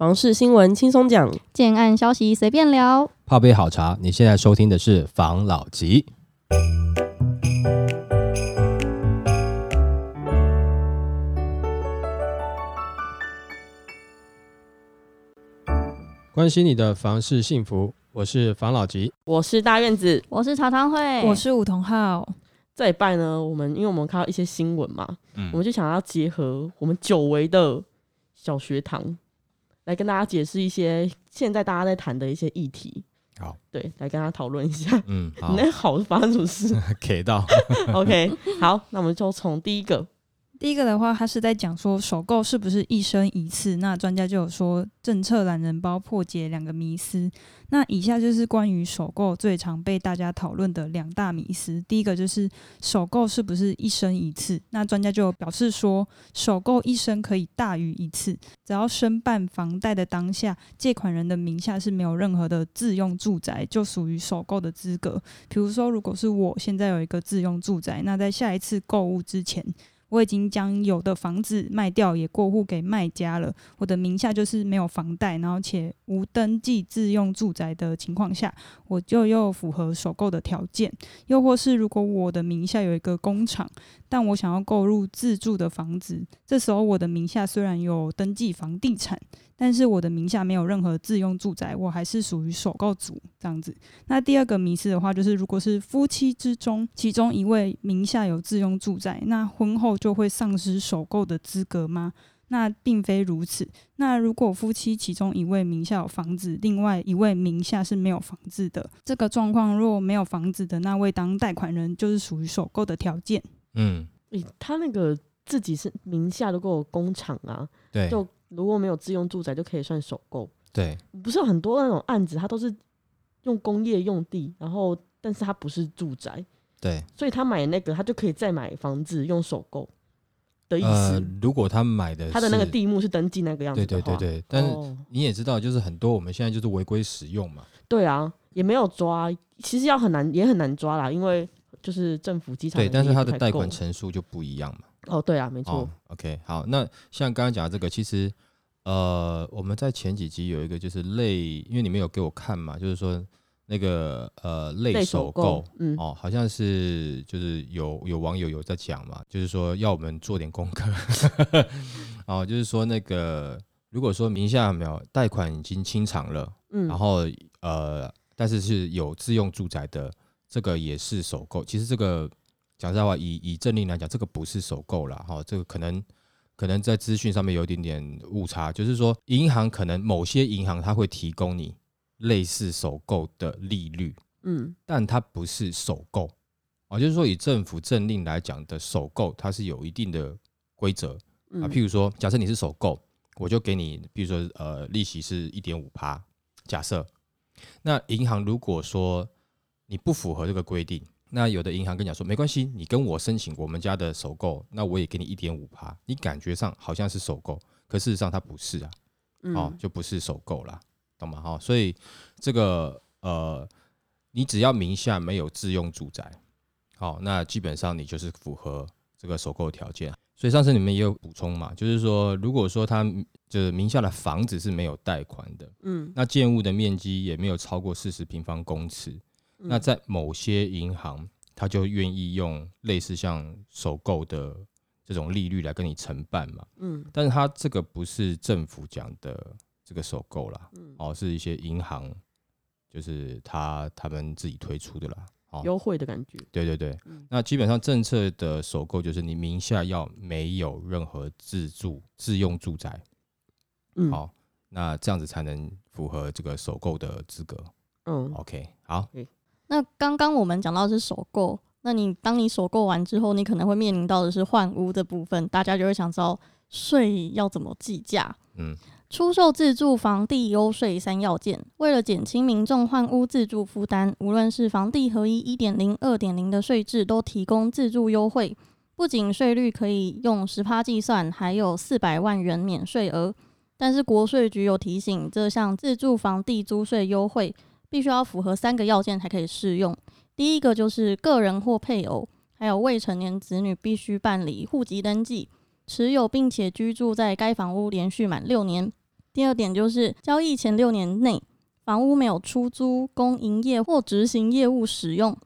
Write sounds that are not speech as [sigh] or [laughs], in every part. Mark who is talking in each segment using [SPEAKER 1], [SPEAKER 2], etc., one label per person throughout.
[SPEAKER 1] 房事新闻轻松讲，
[SPEAKER 2] 建案消息随便聊。
[SPEAKER 3] 泡杯好茶，你现在收听的是房老吉。关心你的房事幸福，我是房老吉。
[SPEAKER 1] 我是大院子。
[SPEAKER 2] 我是茶汤会，
[SPEAKER 4] 我是梧桐号。
[SPEAKER 1] 这一拜呢，我们因为我们看到一些新闻嘛，
[SPEAKER 3] 嗯
[SPEAKER 1] 我们就想要结合我们久违的小学堂，来跟大家解释一些现在大家在谈的一些议题。
[SPEAKER 3] 好，
[SPEAKER 1] 对，来跟大家讨论一下。
[SPEAKER 3] 嗯，
[SPEAKER 1] 你
[SPEAKER 3] 好，[laughs]
[SPEAKER 1] 那好是发生什么事
[SPEAKER 3] 给到？[laughs]
[SPEAKER 1] OK，好，那我们就从第一个，
[SPEAKER 4] 第一个的话，他是在讲说首购是不是一生一次？那专家就有说，政策懒人包破解两个迷思。那以下就是关于首购最常被大家讨论的两大迷思。第一个就是首购是不是一生一次？那专家就表示说，首购一生可以大于一次，只要申办房贷的当下，借款人的名下是没有任何的自用住宅，就属于首购的资格。比如说，如果是我现在有一个自用住宅，那在下一次购物之前，我已经将有的房子卖掉，也过户给卖家了。我的名下就是没有房贷，然后且无登记自用住宅的情况下，我就又符合首购的条件。又或是如果我的名下有一个工厂，但我想要购入自住的房子，这时候我的名下虽然有登记房地产，但是我的名下没有任何自用住宅，我还是属于首购族这样子。那第二个迷思的话，就是如果是夫妻之中其中一位名下有自用住宅，那婚后就会丧失首购的资格吗？那并非如此。那如果夫妻其中一位名下有房子，另外一位名下是没有房子的，这个状况若没有房子的那位当贷款人，就是属于首购的条件。
[SPEAKER 3] 嗯，
[SPEAKER 1] 诶、他那个自己是名下如果有工厂啊，
[SPEAKER 3] 对
[SPEAKER 1] 就如果没有自用住宅，就可以算首购。
[SPEAKER 3] 对，
[SPEAKER 1] 不是有很多那种案子，它都是用工业用地，然后但是它不是住宅，
[SPEAKER 3] 对，
[SPEAKER 1] 所以他买那个他就可以再买房子用首购的意
[SPEAKER 3] 呃
[SPEAKER 1] 思。，
[SPEAKER 3] 如果他买的
[SPEAKER 1] 他的那个，地目是登记那个样子
[SPEAKER 3] 对对对对，但是
[SPEAKER 1] 哦
[SPEAKER 3] 你也知道，就是很多我们现在就是违规使用嘛，
[SPEAKER 1] 对啊，也没有抓，其实要很难也很难抓啦，因为就是政府机场
[SPEAKER 3] 对，但是他的贷款成数就不一样嘛。
[SPEAKER 1] 哦，对啊，没错。
[SPEAKER 3] 哦，，OK，好，那像刚刚讲的这个，其实呃，我们在前几集有一个就是类，因为你们有给我看嘛，就是说那个呃类
[SPEAKER 1] 类
[SPEAKER 3] 首购
[SPEAKER 1] 嗯。
[SPEAKER 3] 哦，好像是就是有有网友有在讲嘛，就是说要我们做点功课，[laughs] 哦，就是说那个如果说名下有没有贷款已经清偿了，
[SPEAKER 1] 嗯，
[SPEAKER 3] 然后呃，但是是有自用住宅的，这个也是首购。其实这个讲实在话，以以政令来讲，这个不是首购了，哈，这个可能可能在资讯上面有一点点误差，就是说银行可能某些银行它会提供你类似首购的利率，
[SPEAKER 1] 嗯。
[SPEAKER 3] 但它不是首购啊，就是说以政府政令来讲的首购，它是有一定的规则，
[SPEAKER 1] 嗯。
[SPEAKER 3] 啊，譬如说，假设你是首购，我就给你，比如说，呃，利息是一点五趴，假设，那银行如果说你不符合这个规定，那有的银行跟你讲说，没关系，你跟我申请我们家的首购，那我也给你一点五趴，你感觉上好像是首购，可事实上它不是啊，
[SPEAKER 1] 嗯
[SPEAKER 3] 哦，就不是首购啦，懂吗？哈、所以这个呃，你只要名下没有自用住宅，好、那基本上你就是符合这个首购条件。所以上次你们也有补充嘛，就是说，如果说他就是名下的房子是没有贷款的，
[SPEAKER 1] 嗯，
[SPEAKER 3] 那建物的面积也没有超过四十平方公尺，
[SPEAKER 1] 嗯。
[SPEAKER 3] 那在某些银行，他就愿意用类似像首购的这种利率来跟你承办嘛。
[SPEAKER 1] 嗯。
[SPEAKER 3] 但是它这个不是政府讲的这个首购啦，
[SPEAKER 1] 嗯。
[SPEAKER 3] 哦，是一些银行，就是他他们自己推出的啦。哦，
[SPEAKER 1] 优惠的感觉，
[SPEAKER 3] 对对对，
[SPEAKER 1] 嗯。
[SPEAKER 3] 那基本上政策的首购就是你名下要没有任何自住自用住宅，
[SPEAKER 1] 嗯。
[SPEAKER 3] 好、那这样子才能符合这个首购的资格。
[SPEAKER 1] 嗯。
[SPEAKER 3] OK，好，
[SPEAKER 2] 那刚刚我们讲到的是首购，那你当你首购完之后，你可能会面临到的是换屋的部分，大家就会想知道税要怎么计价。
[SPEAKER 3] 嗯，
[SPEAKER 2] 出售自住房地优税三要件，为了减轻民众换屋自住负担，无论是房地合一一点零、二点零的税制，都提供自住优惠。不仅税率可以用十趴计算，还有四百万元免税额。但是国税局有提醒，这项自住房地租税优惠必须要符合三个要件才可以适用。第一个就是个人或配偶，还有未成年子女必须办理户籍登记，持有并且居住在该房屋连续满六年。第二点就是交易前六年内，房屋没有出租、供营业或执行业务使用。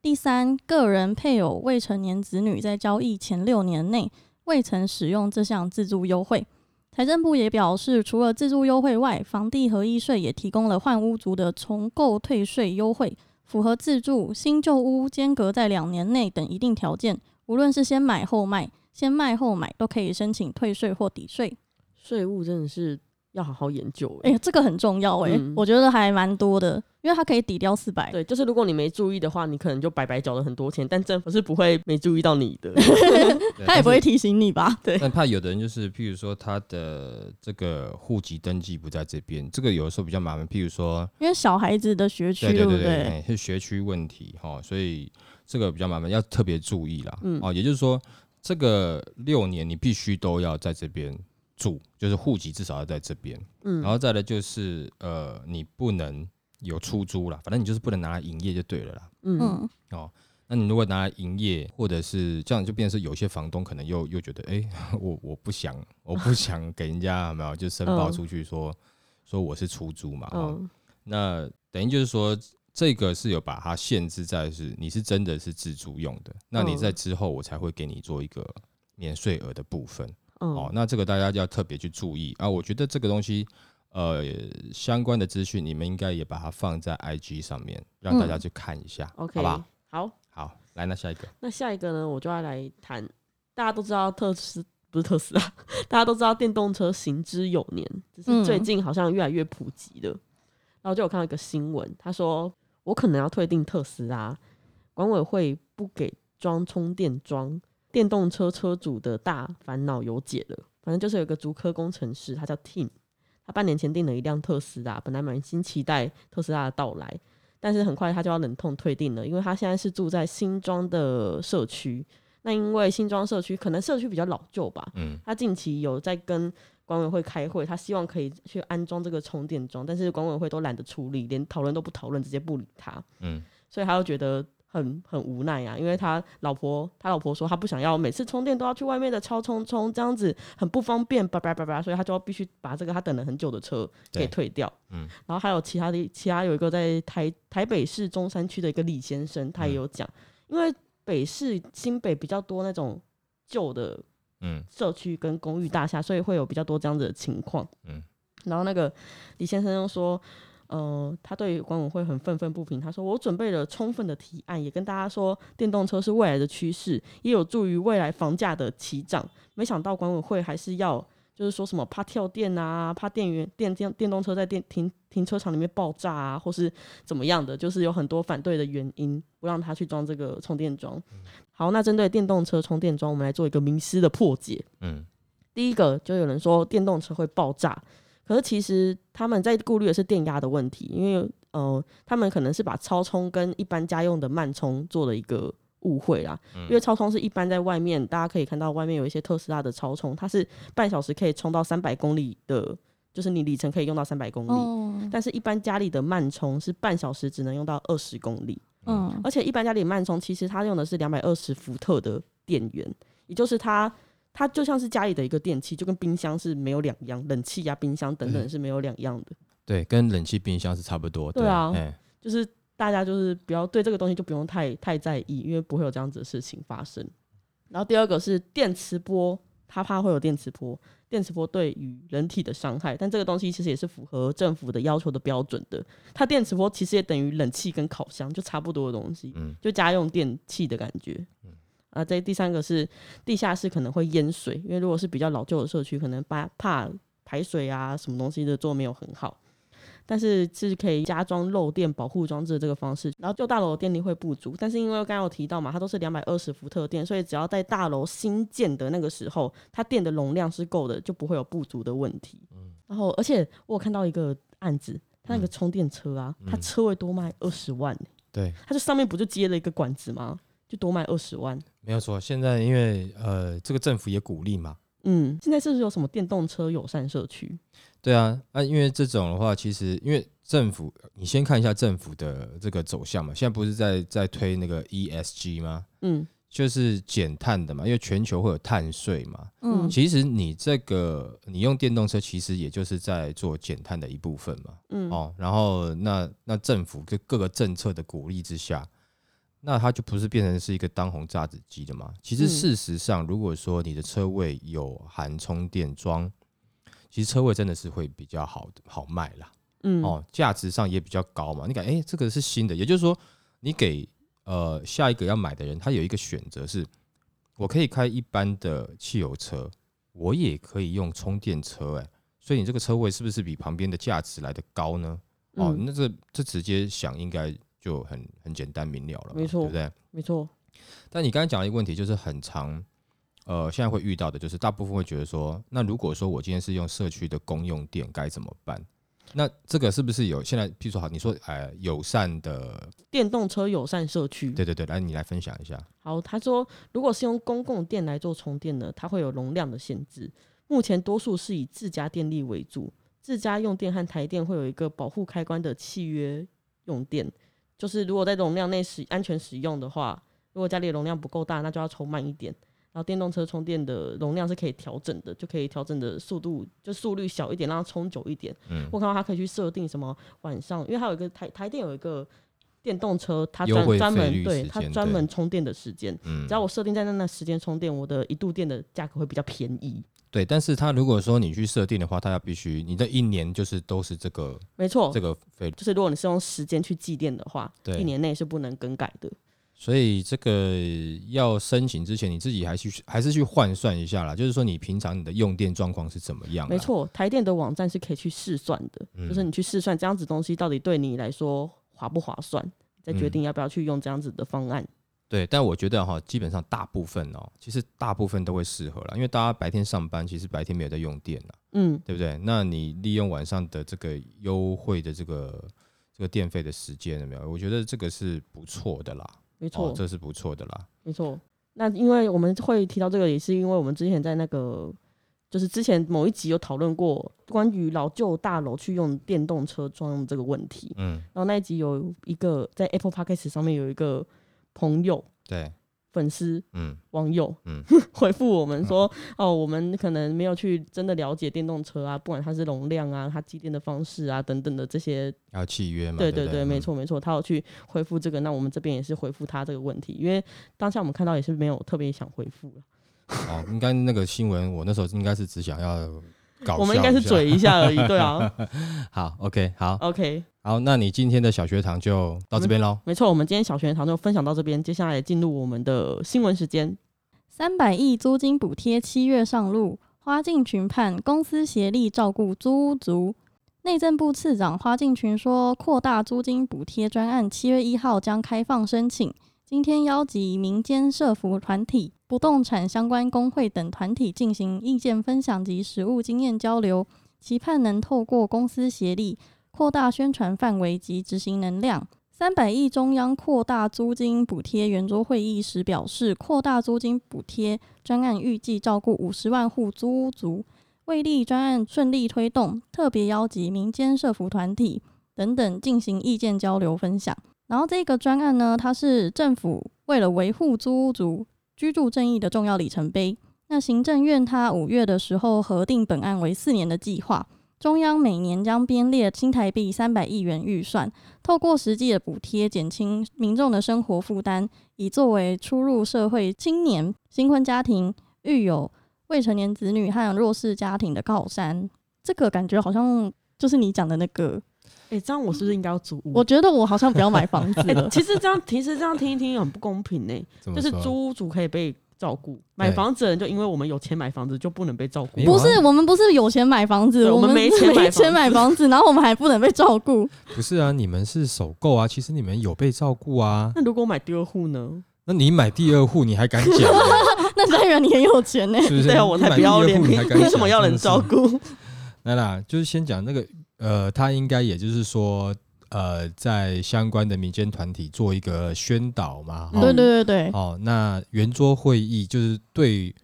[SPEAKER 2] 第三，个人配偶、未成年子女在交易前六年内未曾使用这项自住优惠。财政部也表示，除了自住优惠外，房地合一税也提供了换屋族的重购退税优惠，符合自住新旧屋间隔在两年内等一定条件，无论是先买后卖、先卖后买，都可以申请退税或抵税。
[SPEAKER 1] 税务真的是要好好研究、
[SPEAKER 2] 哎、
[SPEAKER 1] 欸。
[SPEAKER 2] 这个很重要哎、
[SPEAKER 1] 嗯
[SPEAKER 2] 我觉得还蛮多的，因为它可以抵掉四百。
[SPEAKER 1] 对，就是如果你没注意的话，你可能就白白缴了很多钱，但政府是不会没注意到你的。[laughs]
[SPEAKER 2] 他也不会提醒你吧？对，
[SPEAKER 3] 但怕有的人就是，譬如说他的这个户籍登记不在这边，这个有的时候比较麻烦。譬如说，
[SPEAKER 2] 因为小孩子的学区，不
[SPEAKER 3] 对对对是学区问题哈，所以这个比较麻烦，要特别注意啦。
[SPEAKER 1] 嗯
[SPEAKER 3] 哦，也就是说，这个六年你必须都要在这边住，就是户籍至少要在这边，
[SPEAKER 1] 嗯，
[SPEAKER 3] 然后再来就是呃，你不能有出租啦，反正你就是不能拿来营业就对了啦。
[SPEAKER 1] 嗯。
[SPEAKER 2] 嗯，
[SPEAKER 3] 哦，那你如果拿来营业，或者是这样，就变成是有些房东可能又又觉得，哎、[laughs] 我我不想，我不 [laughs] 想给人家有没有就申报
[SPEAKER 1] 嗯。
[SPEAKER 3] 出去说、说我是出租嘛，哦，
[SPEAKER 1] 嗯
[SPEAKER 3] 那等于就是说这个是有把它限制在是你是真的是自住用的，那你
[SPEAKER 1] 嗯。
[SPEAKER 3] 在之后我才会给你做一个免税额的部分。哦
[SPEAKER 1] 嗯，
[SPEAKER 3] 那这个大家就要特别去注意啊！我觉得这个东西，呃，相关的资讯你们应该也把它放在 IG 上面，让大家
[SPEAKER 2] 嗯
[SPEAKER 3] 去看一下
[SPEAKER 1] ，OK，
[SPEAKER 3] 好吧？
[SPEAKER 1] 好，
[SPEAKER 3] 好，来，那下一个，
[SPEAKER 1] 那下一个呢，我就要来谈，大家都知道特斯不是特斯拉，[laughs] 大家都知道电动车行之有年，只是最
[SPEAKER 2] 嗯
[SPEAKER 1] 近好像越来越普及了。然后就有看到一个新闻，他说我可能要退订特斯拉，管委会不给装充电桩，电动车车主的大烦恼有解了。反正就是有一个竹科工程师，他叫 Tim，他半年前订了一辆特斯拉，本来满心期待特斯拉的到来，但是很快他就要忍痛退订了，因为他现在是住在新庄的社区。那因为新庄社区可能社区比较老旧吧，
[SPEAKER 3] 嗯
[SPEAKER 1] 他近期有在跟管委会开会，他希望可以去安装这个充电桩，但是管委会都懒得处理，连讨论都不讨论，直接不理他，
[SPEAKER 3] 嗯
[SPEAKER 1] 所以他就觉得很很无奈啊。因为他老婆，他老婆说他不想要每次充电都要去外面的超充充，这样子很不方便，叭叭叭叭，所以他就要必须把这个他等了很久的车给退掉。
[SPEAKER 3] 嗯
[SPEAKER 1] 然后还有其他的，其他有一个在台台北市中山区的一个李先生，他也
[SPEAKER 3] 嗯
[SPEAKER 1] 有讲，因为北市新北比较多那种旧的
[SPEAKER 3] 嗯
[SPEAKER 1] 社区跟公寓大厦，所以会有比较多这样子的情况。
[SPEAKER 3] 嗯，
[SPEAKER 1] 然后那个李先生又说，呃，他对管委会很愤愤不平。他说：“我准备了充分的提案，也跟大家说，电动车是未来的趋势，也有助于未来房价的起涨。没想到管委会还是要。”就是说什么怕跳电啊，怕电源电电电动车在电停停车场里面爆炸啊，或是怎么样的，就是有很多反对的原因，不让他去装这个充电桩。好，那针对电动车充电桩，我们来做一个迷思的破解。
[SPEAKER 3] 嗯
[SPEAKER 1] 第一个就有人说电动车会爆炸，可是其实他们在顾虑的是电压的问题，因为呃，他们可能是把超充跟一般家用的慢充做了一个误会啦。因为超充是一般在外面，大家可以看到外面有一些特斯拉的超充，它是半小时可以充到三百公里的，就是你里程可以用到三百公里。
[SPEAKER 2] 哦，
[SPEAKER 1] 但是，一般家里的慢充是半小时只能用到二十公里，
[SPEAKER 2] 嗯
[SPEAKER 1] 而且一般家里慢充其实它用的是两百二十伏特的电源，也就是它它就像是家里的一个电器，就跟冰箱是没有两样，冷气呀、冰箱等等是没有两样的。
[SPEAKER 3] 对，跟冷气、冰箱是差不多。
[SPEAKER 1] 对啊
[SPEAKER 3] 哎
[SPEAKER 1] 就是大家就是不要对这个东西就不用太太在意，因为不会有这样子的事情发生。然后第二个是电磁波，它怕会有电磁波，电磁波对于人体的伤害，但这个东西其实也是符合政府的要求的标准的。它电磁波其实也等于冷气跟烤箱，就差不多的东西，
[SPEAKER 3] 嗯
[SPEAKER 1] 就家用电器的感觉。啊，这第三个是地下室可能会淹水，因为如果是比较老旧的社区，可能怕怕排水啊什么东西的做没有很好。但是是可以加装漏电保护装置的这个方式，然后旧大楼的电力会不足，但是因为刚刚有提到嘛，它都是两百二十伏特电，所以只要在大楼新建的那个时候，它电的容量是够的，就不会有不足的问题。然后，而且我有看到一个案子，它那个充电车啊，它
[SPEAKER 3] 嗯
[SPEAKER 1] 车位多卖二十万、欸，
[SPEAKER 3] 对，
[SPEAKER 1] 它这上面不就接了一个管子吗？就多卖二十万。
[SPEAKER 3] 没有错。现在因为呃，这个政府也鼓励嘛，
[SPEAKER 1] 嗯，现在是不是有什么电动车友善社区？
[SPEAKER 3] 对啊，啊，因为这种的话，其实因为政府，你先看一下政府的这个走向嘛。现在不是在在推那个 ESG 吗？
[SPEAKER 1] 嗯
[SPEAKER 3] 就是减碳的嘛，因为全球会有碳税嘛。
[SPEAKER 2] 嗯
[SPEAKER 3] 其实你这个你用电动车，其实也就是在做减碳的一部分嘛。
[SPEAKER 1] 嗯，
[SPEAKER 3] 哦，然后那那政府就各个政策的鼓励之下，那它就不是变成是一个当红榨子机的嘛？其实
[SPEAKER 1] 嗯
[SPEAKER 3] 事实上，如果说你的车位有含充电桩，其实车位真的是会比较好的好卖啦。
[SPEAKER 1] 嗯，
[SPEAKER 3] 哦，价值上也比较高嘛。你感哎、诶这个是新的，也就是说，你给呃下一个要买的人，他有一个选择是，我可以开一般的汽油车，我也可以用充电车、哎，所以你这个车位是不是比旁边的价值来的高呢？哦，
[SPEAKER 1] 嗯
[SPEAKER 3] 那这这直接想应该就很很简单明了了，
[SPEAKER 1] 没错
[SPEAKER 3] 对不对？
[SPEAKER 1] 没错，
[SPEAKER 3] 但你刚才讲了一个问题，就是很长，呃，现在会遇到的就是大部分会觉得说，那如果说我今天是用社区的公用电该怎么办？那这个是不是有现在，譬如说好，你说呃友善的，
[SPEAKER 1] 电动车友善社区。
[SPEAKER 3] 对对对，来你来分享一下。
[SPEAKER 1] 好，他说，如果是用公共电来做充电呢，它会有容量的限制。目前多数是以自家电力为主，自家用电和台电会有一个保护开关的契约用电，就是如果在容量内使安全使用的话，如果家里的容量不够大，那就要充慢一点。然后电动车充电的容量是可以调整的，就可以调整的速度就速率小一点，让它充久一点。
[SPEAKER 3] 嗯
[SPEAKER 1] 我看到它可以去设定什么晚上，因为它有一个台台电有一个电动车，它专专门对它专门充电的时间，
[SPEAKER 3] 嗯
[SPEAKER 1] 只要我设定在那那时间充电，我的一度电的价格会比较便宜。
[SPEAKER 3] 对，但是他如果说你去设定的话，他要必须你的一年就是都是这个
[SPEAKER 1] 没错
[SPEAKER 3] 这，个费率，
[SPEAKER 1] 就是如果你是用时间去计电的话，
[SPEAKER 3] 对
[SPEAKER 1] 一年内是不能更改的。
[SPEAKER 3] 所以这个要申请之前，你自己还去还是去换算一下啦，就是说你平常你的用电状况是怎么样？
[SPEAKER 1] 没，错，台电的网站是可以去试算的，
[SPEAKER 3] 嗯
[SPEAKER 1] 就是你去试算这样子东西到底对你来说划不划算，再决
[SPEAKER 3] 嗯
[SPEAKER 1] 定要不要去用这样子的方案。
[SPEAKER 3] 对，但我觉得哈，基本上大部分哦，其实大部分都会适合啦，因为大家白天上班，其实白天没有在用电啦，
[SPEAKER 1] 嗯，
[SPEAKER 3] 对不对？那你利用晚上的这个优惠的这个这个电费的时间有没有？我觉得这个是不错的啦，
[SPEAKER 1] 没错，
[SPEAKER 3] 哦，这是不错的啦。
[SPEAKER 1] 没错。那因为我们会提到这个，也是因为我们之前在那个，就是之前某一集有讨论过关于老旧大楼去用电动车装这个问题。
[SPEAKER 3] 嗯，
[SPEAKER 1] 然后那一集有一个在 Apple Podcast 上面有一个朋友、
[SPEAKER 3] 对，
[SPEAKER 1] 粉丝、
[SPEAKER 3] 嗯。
[SPEAKER 1] 网友，
[SPEAKER 3] 嗯。[laughs]
[SPEAKER 1] 回复我们说，哦，我们可能没有去真的了解电动车啊，不管它是容量啊、它机电的方式啊等等的这些
[SPEAKER 3] 要契约嘛？
[SPEAKER 1] 对对对，没错没错，他要去回复这个，那我们这边也是回复他这个问题，因为当下我们看到也是没有特别想回复了，
[SPEAKER 3] 嗯。[laughs] 哦，应该那个新闻，我那时候应该是只想要搞笑，
[SPEAKER 1] 我们应该是嘴一下而已，对啊 [laughs]
[SPEAKER 3] 好，OK，好
[SPEAKER 1] ，，OK，
[SPEAKER 3] 好，那你今天的小学堂就到这边喽。
[SPEAKER 1] 没错，我们今天小学堂就分享到这边，接下来进入我们的新闻时间，
[SPEAKER 2] 三百亿租金补贴七月上路，花敬群盼公司协力照顾租屋族。内政部次长花敬群说，扩大租金补贴专案七月一号将开放申请。今天邀集民间社服团体、不动产相关工会等团体进行意见分享及实务经验交流，期盼能透过公司协力，扩大宣传范围及执行能量。三百亿中央扩大租金补贴圆桌会议时表示，扩大租金补贴专案预计照顾五十万户租屋族。为利专案顺利推动，特别邀集民间社服团体等等进行意见交流分享。然后这个专案呢，它是政府为了维护租屋族居住正义的重要里程碑。那行政院它五月的时候核定本案为四年的计划，中央每年将编列新台币三百亿元预算，透过实际的补贴减轻民众的生活负担，以作为初入社会青年、新婚家庭、育有未成年子女和弱势家庭的靠山。这个感觉好像就是你讲的那个，
[SPEAKER 1] 哎、这样我是不是应该要租屋？
[SPEAKER 2] 我觉得我好像不要买房子。[laughs]
[SPEAKER 1] 其实这样，其实这样听一听很不公平呢、就是租屋主可以被照顾，买房子的人就因为我们有钱买房子就不能被照顾
[SPEAKER 2] 不是，我们不是有钱买房子，我
[SPEAKER 1] 们没
[SPEAKER 2] 钱没
[SPEAKER 1] 钱买房子
[SPEAKER 2] 然后我们还不能被照顾。[laughs]
[SPEAKER 3] 不是啊，你们是首购啊，其实你们有被照顾啊。
[SPEAKER 1] 那如果我买第二户呢？
[SPEAKER 3] 那你买第二户，你还敢讲？[laughs]
[SPEAKER 2] 那代表你很有钱呢、
[SPEAKER 3] 是不是？
[SPEAKER 1] 对啊，我才不要脸，
[SPEAKER 3] 你
[SPEAKER 1] 为什么要人照顾？
[SPEAKER 3] 来啦，就是先讲那个，呃，他应该也就是说，呃，在相关的民间团体做一个宣导嘛。
[SPEAKER 1] 嗯
[SPEAKER 2] 对对对对，
[SPEAKER 3] 哦，那圆桌会议就是对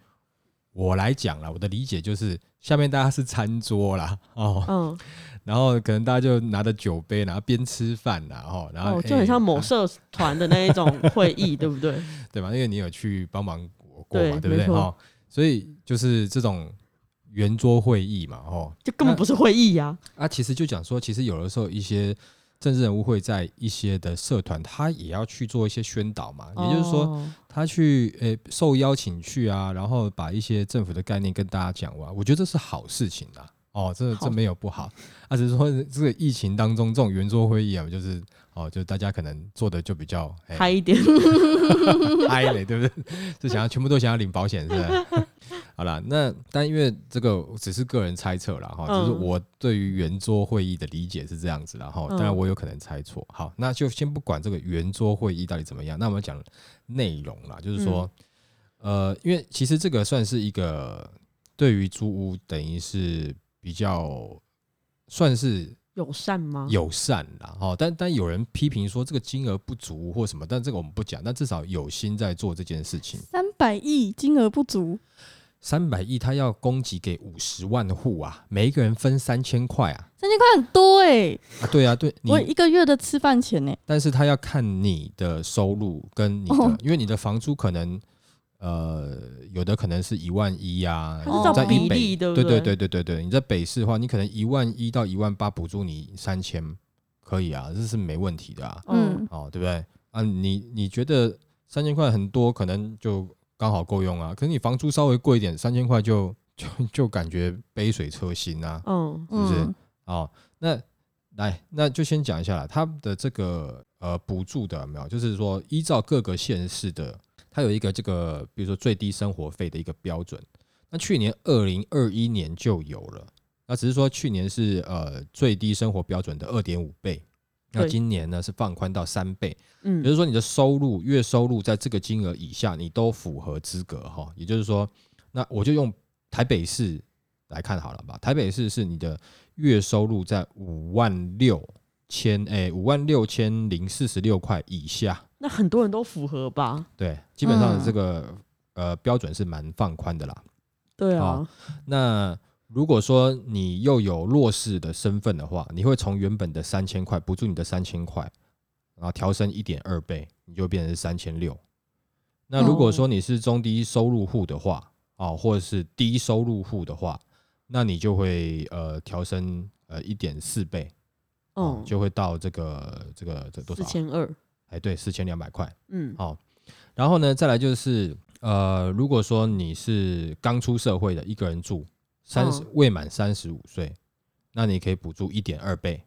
[SPEAKER 3] 我来讲啦，我的理解就是下面大家是餐桌啦，哦，
[SPEAKER 1] 嗯，
[SPEAKER 3] 然后可能大家就拿着酒杯，然后边吃饭啦，哦然后、
[SPEAKER 1] 哦，就很像某
[SPEAKER 3] 哎
[SPEAKER 1] 社团的那一种会议，[laughs] 对不对？
[SPEAKER 3] 对吧？因为你有去帮忙过嘛，
[SPEAKER 1] 对
[SPEAKER 3] 对不对哈？所以就是这种圆桌会议嘛，哦，
[SPEAKER 1] 就根本不是会议呀、
[SPEAKER 3] 啊，其实就讲说，其实有的时候一些政治人物会在一些的社团，他也要去做一些宣导嘛，也就是说，
[SPEAKER 1] 哦
[SPEAKER 3] 他去诶、受邀请去啊，然后把一些政府的概念跟大家讲完，我觉得这是好事情啦。哦，这这没有不好，啊，只是说这个疫情当中这种圆桌会议啊，就是哦，就大家可能做的就比较哎
[SPEAKER 1] 嗨一点，[laughs]
[SPEAKER 3] 嗨嘞，对不对？[laughs] 就想要全部都想要领保险，是不是？好啦，那但因为这个只是个人猜测啦，哈，
[SPEAKER 1] 嗯
[SPEAKER 3] 就是我对于圆桌会议的理解是这样子啦，哈，
[SPEAKER 1] 嗯
[SPEAKER 3] 当然我有可能猜错。好，那就先不管这个圆桌会议到底怎么样，那我们讲内容啦，就是说，
[SPEAKER 1] 嗯
[SPEAKER 3] 呃，因为其实这个算是一个对于租屋等于是比较算是
[SPEAKER 1] 友善吗？
[SPEAKER 3] 友善啦，哈，但但有人批评说这个金额不足或什么，但这个我们不讲，但至少有心在做这件事情。
[SPEAKER 2] 三百亿金额不足，
[SPEAKER 3] 三百亿，他要供给给五十万户啊，每一个人分三千块啊，
[SPEAKER 2] 三千块很多哎、
[SPEAKER 3] 啊，对啊，对你
[SPEAKER 2] 我，一个月的吃饭钱呢、
[SPEAKER 3] 但是他要看你的收入跟你的，
[SPEAKER 2] 哦。
[SPEAKER 3] 因为你的房租可能。呃，有的可能是一万一呀、
[SPEAKER 1] 它
[SPEAKER 2] 是照
[SPEAKER 3] 在北
[SPEAKER 1] 例对对
[SPEAKER 3] 对对？对对你在北市的话，你可能一万一到一万八补助你三千，可以啊，这是没问题的啊，
[SPEAKER 1] 嗯
[SPEAKER 2] 嗯，
[SPEAKER 3] 哦，对不对？啊，你你觉得三千块很多，可能就刚好够用啊，可是你房租稍微贵一点，三千块就就就感觉杯水车薪啊，
[SPEAKER 1] 嗯
[SPEAKER 3] 是不是？
[SPEAKER 2] 嗯。
[SPEAKER 3] 哦，那来，那就先讲一下啦，它的这个呃补助的有没有，就是说依照各个县市的，它有一个这个比如说最低生活费的一个标准。那去年二零二一年就有了，那只是说去年是呃最低生活标准的二点五倍，那今年呢是放宽到三倍，也
[SPEAKER 1] 嗯
[SPEAKER 3] 就是说你的收入月收入在这个金额以下，你都符合资格哈。也就是说，那我就用台北市来看好了吧。台北市是你的月收入在五万六千，诶，五万六千零四十六块以下，
[SPEAKER 1] 那很多人都符合吧？
[SPEAKER 3] 对，基本上
[SPEAKER 2] 嗯
[SPEAKER 3] 这个、呃标准是蛮放宽的啦。
[SPEAKER 1] 对啊
[SPEAKER 3] 好，那如果说你又有弱势的身份的话，你会从原本的三千块补助你的三千块，然后调升一点二倍，你就变成三千六。那如果说你是中低收入户的话，哦，或者是低收入户的话，那你就会呃调升呃一点四倍，哦
[SPEAKER 1] 嗯，，
[SPEAKER 3] 就会到这个这个这多少啊？
[SPEAKER 1] 四千二，
[SPEAKER 3] 哎，对，四千两百块。
[SPEAKER 1] 嗯
[SPEAKER 3] 好，然后呢，再来就是呃，如果说你是刚出社会的一个人住，三十、
[SPEAKER 1] 嗯
[SPEAKER 3] 未满三十五岁，那你可以补助一点二倍。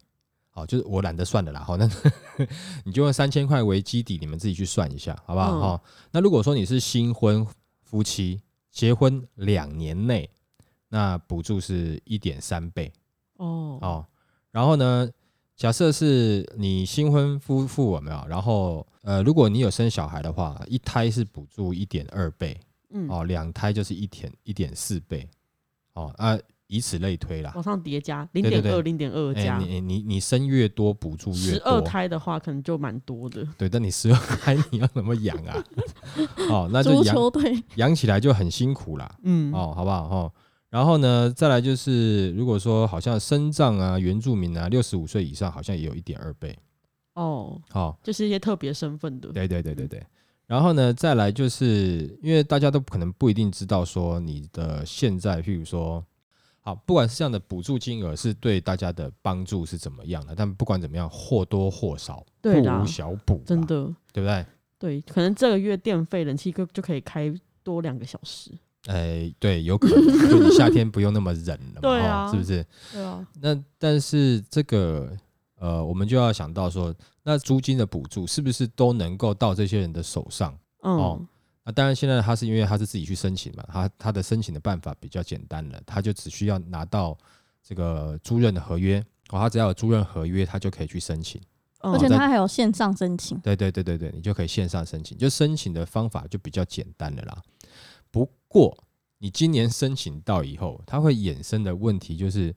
[SPEAKER 3] 好，就是我懒得算的啦，好，那 [laughs] 你就用三千块为基底，你们自己去算一下，好不好？
[SPEAKER 1] 嗯
[SPEAKER 3] 哈、那如果说你是新婚夫妻，结婚两年内，那补助是一点三倍。
[SPEAKER 1] 哦，
[SPEAKER 3] 哦，然后呢，假设是你新婚夫妇有没有？然后呃，如果你有生小孩的话，一胎是补助一点二倍，
[SPEAKER 1] 嗯，
[SPEAKER 3] 哦，两胎就是一点一点四倍，哦啊，以此类推啦。
[SPEAKER 1] 往上叠加零点二，零点二
[SPEAKER 3] 哎、
[SPEAKER 1] 加
[SPEAKER 3] 你你你生越多，补助越
[SPEAKER 1] 十二。胎的话，可能就蛮多的。
[SPEAKER 3] 对，但你十二胎 [laughs] 你要怎么养啊？[laughs] 哦，那就
[SPEAKER 2] 足
[SPEAKER 3] 养
[SPEAKER 2] 球队
[SPEAKER 3] 养起来就很辛苦啦。
[SPEAKER 1] 嗯，
[SPEAKER 3] 哦，好不好？哦，然后呢，再来就是，如果说好像身障啊、原住民啊，六十五岁以上，好像也有一点二倍。
[SPEAKER 1] 哦，
[SPEAKER 3] 好、
[SPEAKER 1] 就是一些特别身份的。
[SPEAKER 3] 对对对对对。然后呢，再来就是因为大家都可能不一定知道说你的现在，譬如说，好，不管是这样的补助金额是对大家的帮助是怎么样的，但不管怎么样，或多或少，
[SPEAKER 1] 对啦
[SPEAKER 3] 不无小补，
[SPEAKER 1] 真，的，
[SPEAKER 3] 对不对？
[SPEAKER 1] 对，可能这个月电费、冷气就就可以开多两个小时。
[SPEAKER 3] 哎，对，有可能，就你夏天不用那么冷了嘛，[laughs]
[SPEAKER 1] 对啊
[SPEAKER 3] 哦是不是？
[SPEAKER 1] 对啊，
[SPEAKER 3] 那但是这个呃，我们就要想到说，那租金的补助是不是都能够到这些人的手上？
[SPEAKER 1] 嗯，
[SPEAKER 3] 哦那当然，现在他是因为他是自己去申请嘛，他他的申请的办法比较简单了，他就只需要拿到这个租赁的合约，哦，他只要有租赁合约，他就可以去申请。
[SPEAKER 2] 而且他还有线上申请，
[SPEAKER 3] 对对对对对，你就可以线上申请，就申请的方法就比较简单了啦。不过你今年申请到以后，它会衍生的问题就是，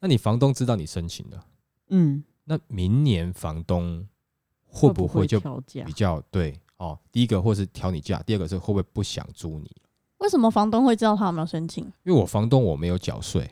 [SPEAKER 3] 那你房东知道你申请了，
[SPEAKER 1] 嗯，
[SPEAKER 3] 那明年房东会不会就比？较对哦？第一个或是调你价，第二个是会不会不想租你？
[SPEAKER 2] 为什么房东会知道他有没有申请？
[SPEAKER 3] 因为我房东我没有缴税，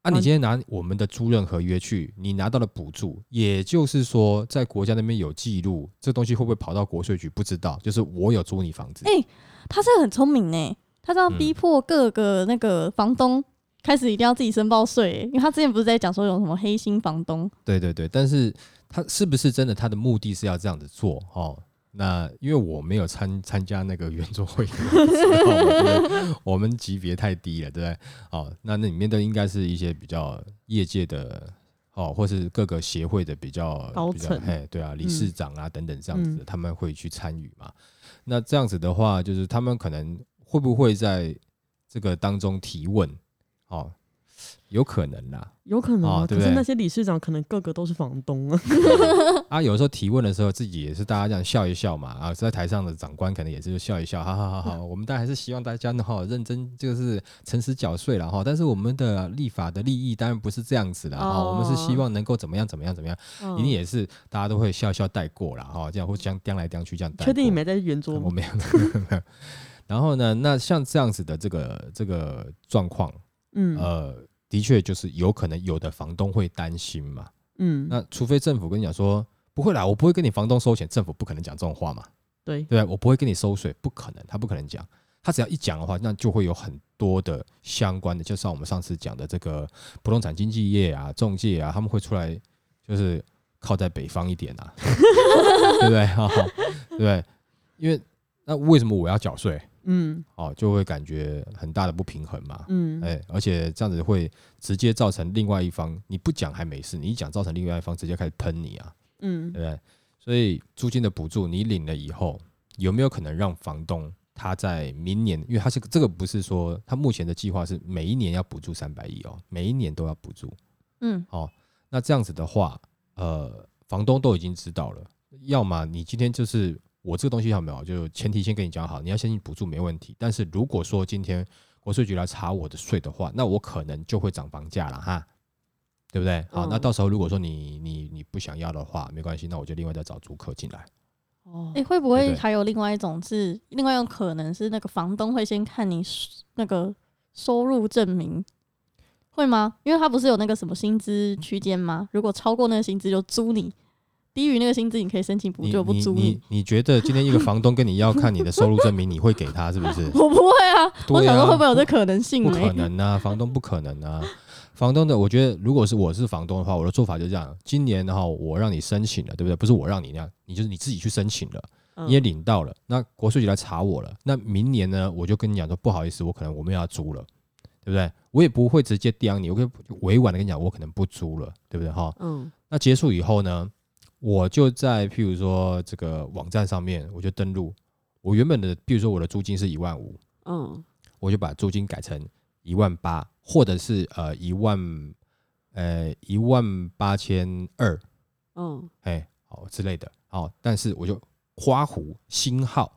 [SPEAKER 3] 啊，你今天拿我们的租赁合约去，你拿到了补助，也就是说，在国家那边有记录，这东西会不会跑到国税局？不知道，就是我有租你房子，
[SPEAKER 2] 哎他这个很聪明呢，他这样
[SPEAKER 3] 嗯
[SPEAKER 2] 逼迫各个那个房东开始一定要自己申报税，因为他之前不是在讲说有什么黑心房东，
[SPEAKER 3] 对对对，但是他是不是真的？他的目的是要这样子做哦？那因为我没有参参加那个圆桌会议，我们级别太低了，对不对？哦，那那里面的应该是一些比较业界的哦，或是各个协会的比较比较
[SPEAKER 1] 高层
[SPEAKER 3] 哎，对啊，理事长啊、等等这样子他们会去参与嘛。那这样子的话，就是他们可能会不会在这个当中提问？哦，有可能啦。
[SPEAKER 1] 有可能啊。
[SPEAKER 3] 哦对对
[SPEAKER 1] 可是那些理事长可能个个都是房东啊。[laughs]
[SPEAKER 3] 啊，有时候提问的时候，自己也是大家这样笑一笑嘛。啊，在台上的长官可能也是笑一笑，好好好好，我们当然还是希望大家呢哈认真，就是诚实缴税了哈。但是我们的立法的利益当然不是这样子的哈，
[SPEAKER 1] 哦
[SPEAKER 3] 我们是希望能够怎么样怎么样怎么样，
[SPEAKER 1] 嗯
[SPEAKER 3] 一定也是大家都会笑笑带过了哈，这样或这样颠来颠去这样带。
[SPEAKER 1] 确定你没在圆桌吗？[laughs]
[SPEAKER 3] 我。没有然后呢，那像这样子的这个这个状况，
[SPEAKER 1] 嗯
[SPEAKER 3] 呃，的确就是有可能有的房东会担心嘛。
[SPEAKER 1] 嗯，
[SPEAKER 3] 那除非政府跟你讲说不会啦，我不会跟你房东收钱，政府不可能讲这种话嘛，
[SPEAKER 1] 对，
[SPEAKER 3] 对？我不会跟你收税，不可能，他不可能讲。他只要一讲的话，那就会有很多的相关的，就像我们上次讲的这个不动产经纪业啊、中介啊，他们会出来，就是靠在北方一点啊，[laughs] 对不对？哈、[laughs] 对不对？[laughs] 因为那为什么我要缴税？
[SPEAKER 1] 嗯
[SPEAKER 3] 哦，就会感觉很大的不平衡嘛。
[SPEAKER 1] 嗯，
[SPEAKER 3] 哎、而且这样子会直接造成另外一方，你不讲还没事，你一讲造成另外一方直接开始喷你啊，
[SPEAKER 1] 嗯
[SPEAKER 3] 对不对？所以租金的补助你领了以后，有没有可能让房东他在明年，因为他是这个不是说他目前的计划是每一年要补助三百亿哦，每一年都要补助。
[SPEAKER 2] 嗯
[SPEAKER 3] 哦，那这样子的话，呃，房东都已经知道了，要么你今天就是我这个东西有没有，就前提先跟你讲好，你要先去补助没问题。但是如果说今天国税局来查我的税的话，那我可能就会涨房价了哈，对不对？好，
[SPEAKER 1] 嗯
[SPEAKER 3] 那到时候如果说你你你不想要的话，没关系，那我就另外再找租客进来。
[SPEAKER 1] 哦
[SPEAKER 2] 哎、，会不会还有另外一种是，另外一种可能是那个房东会先看你那个收入证明，会吗？因为他不是有那个什么薪资区间吗？如果超过那个薪资就租你，低于那个薪资你可以申请补
[SPEAKER 3] 你
[SPEAKER 2] 救，不租
[SPEAKER 3] 你你你觉得今天一个房东跟你要看你的收入证明，你会给他是不是？[laughs]
[SPEAKER 2] 我不会啊，我想说会不会有这可能性
[SPEAKER 3] 不
[SPEAKER 2] 呢？
[SPEAKER 3] 可能啊，房东不可能啊。房东的，我觉得如果是我是房东的话，我的做法就这样：今年的话，我让你申请了，对不对？不是我让你那样，你就是你自己去申请了，
[SPEAKER 1] 嗯
[SPEAKER 3] 你也领到了，那国税局来查我了，那明年呢，我就跟你讲说，不好意思，我可能我们要租了，对不对？我也不会直接刁你，我可以委婉的跟你讲，我可能不租了，对不对？哈，
[SPEAKER 1] 嗯
[SPEAKER 3] 那结束以后呢，我就在譬如说这个网站上面，我就登录，我原本的，譬如说我的租金是一万五，
[SPEAKER 1] 嗯。
[SPEAKER 3] 我就把租金改成一万八，或者是呃一万呃一万八千二，
[SPEAKER 1] 嗯。
[SPEAKER 3] 哎，好之类的，好，但是我就花湖星号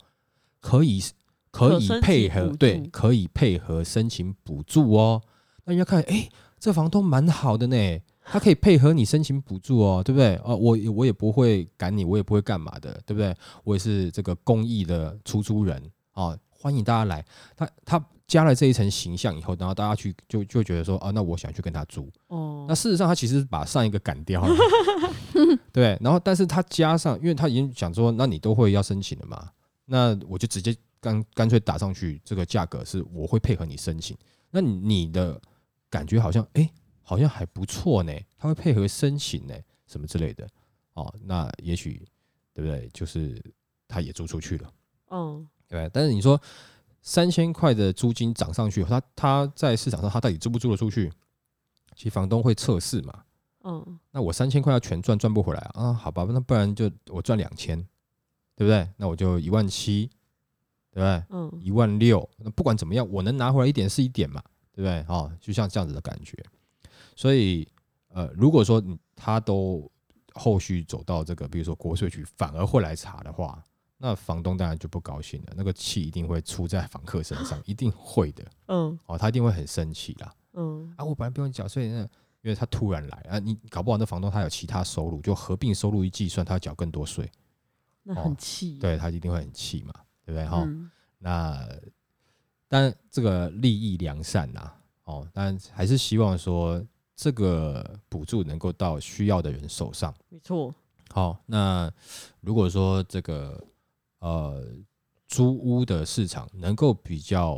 [SPEAKER 3] 可以可以配合对，可以配合申请补助哦。那人家看，哎，这房东蛮好的呢，他可以配合你申请补助哦，对不对？哦，我我也不会赶你，我也不会干嘛的，对不对？我也是这个公益的出租人哦，欢迎大家来。他他加了这一层形象以后，然后大家去就就觉得说，啊，那我想去跟他租。
[SPEAKER 1] 哦，
[SPEAKER 3] 那事实上，他其实把上一个赶掉了，[laughs] 对。然后，但是他加上，因为他已经想说，那你都会要申请的嘛，那我就直接干干脆打上去，这个价格是我会配合你申请。那你你的感觉好像，哎、好像还不错呢，他会配合申请呢，什么之类的。哦，那也许对不对？就是他也租出去了。
[SPEAKER 1] 嗯
[SPEAKER 3] 对，但是你说三千块的租金涨上去，他他在市场上他到底租不租得出去？其实房东会测试嘛。
[SPEAKER 1] 嗯
[SPEAKER 3] 那我三千块要全赚，赚不回来啊啊！好吧，那不然就我赚两千，对不对？那我就一万七，对不对？
[SPEAKER 1] 嗯
[SPEAKER 3] 一万六，那不管怎么样，我能拿回来一点是一点嘛，对不对？哦，就像这样子的感觉。所以，呃，如果说你他都后续走到这个，比如说国税局反而会来查的话，那房东当然就不高兴了，那个气一定会出在房客身上，一定会的。
[SPEAKER 1] 嗯
[SPEAKER 3] 哦，他一定会很生气啦。
[SPEAKER 1] 嗯
[SPEAKER 3] 啊，我本来不用缴税，那因为他突然来啊，你搞不好那房东他有其他收入，就合并收入一计算，他要缴更多税，
[SPEAKER 1] 那很气，
[SPEAKER 3] 对他一定会很气嘛，对不对？哈、
[SPEAKER 1] 嗯
[SPEAKER 3] 那但这个利益良善呐、哦，但还是希望说这个补助能够到需要的人手上。
[SPEAKER 1] 没错，
[SPEAKER 3] 好，那如果说这个呃租屋的市场能够比较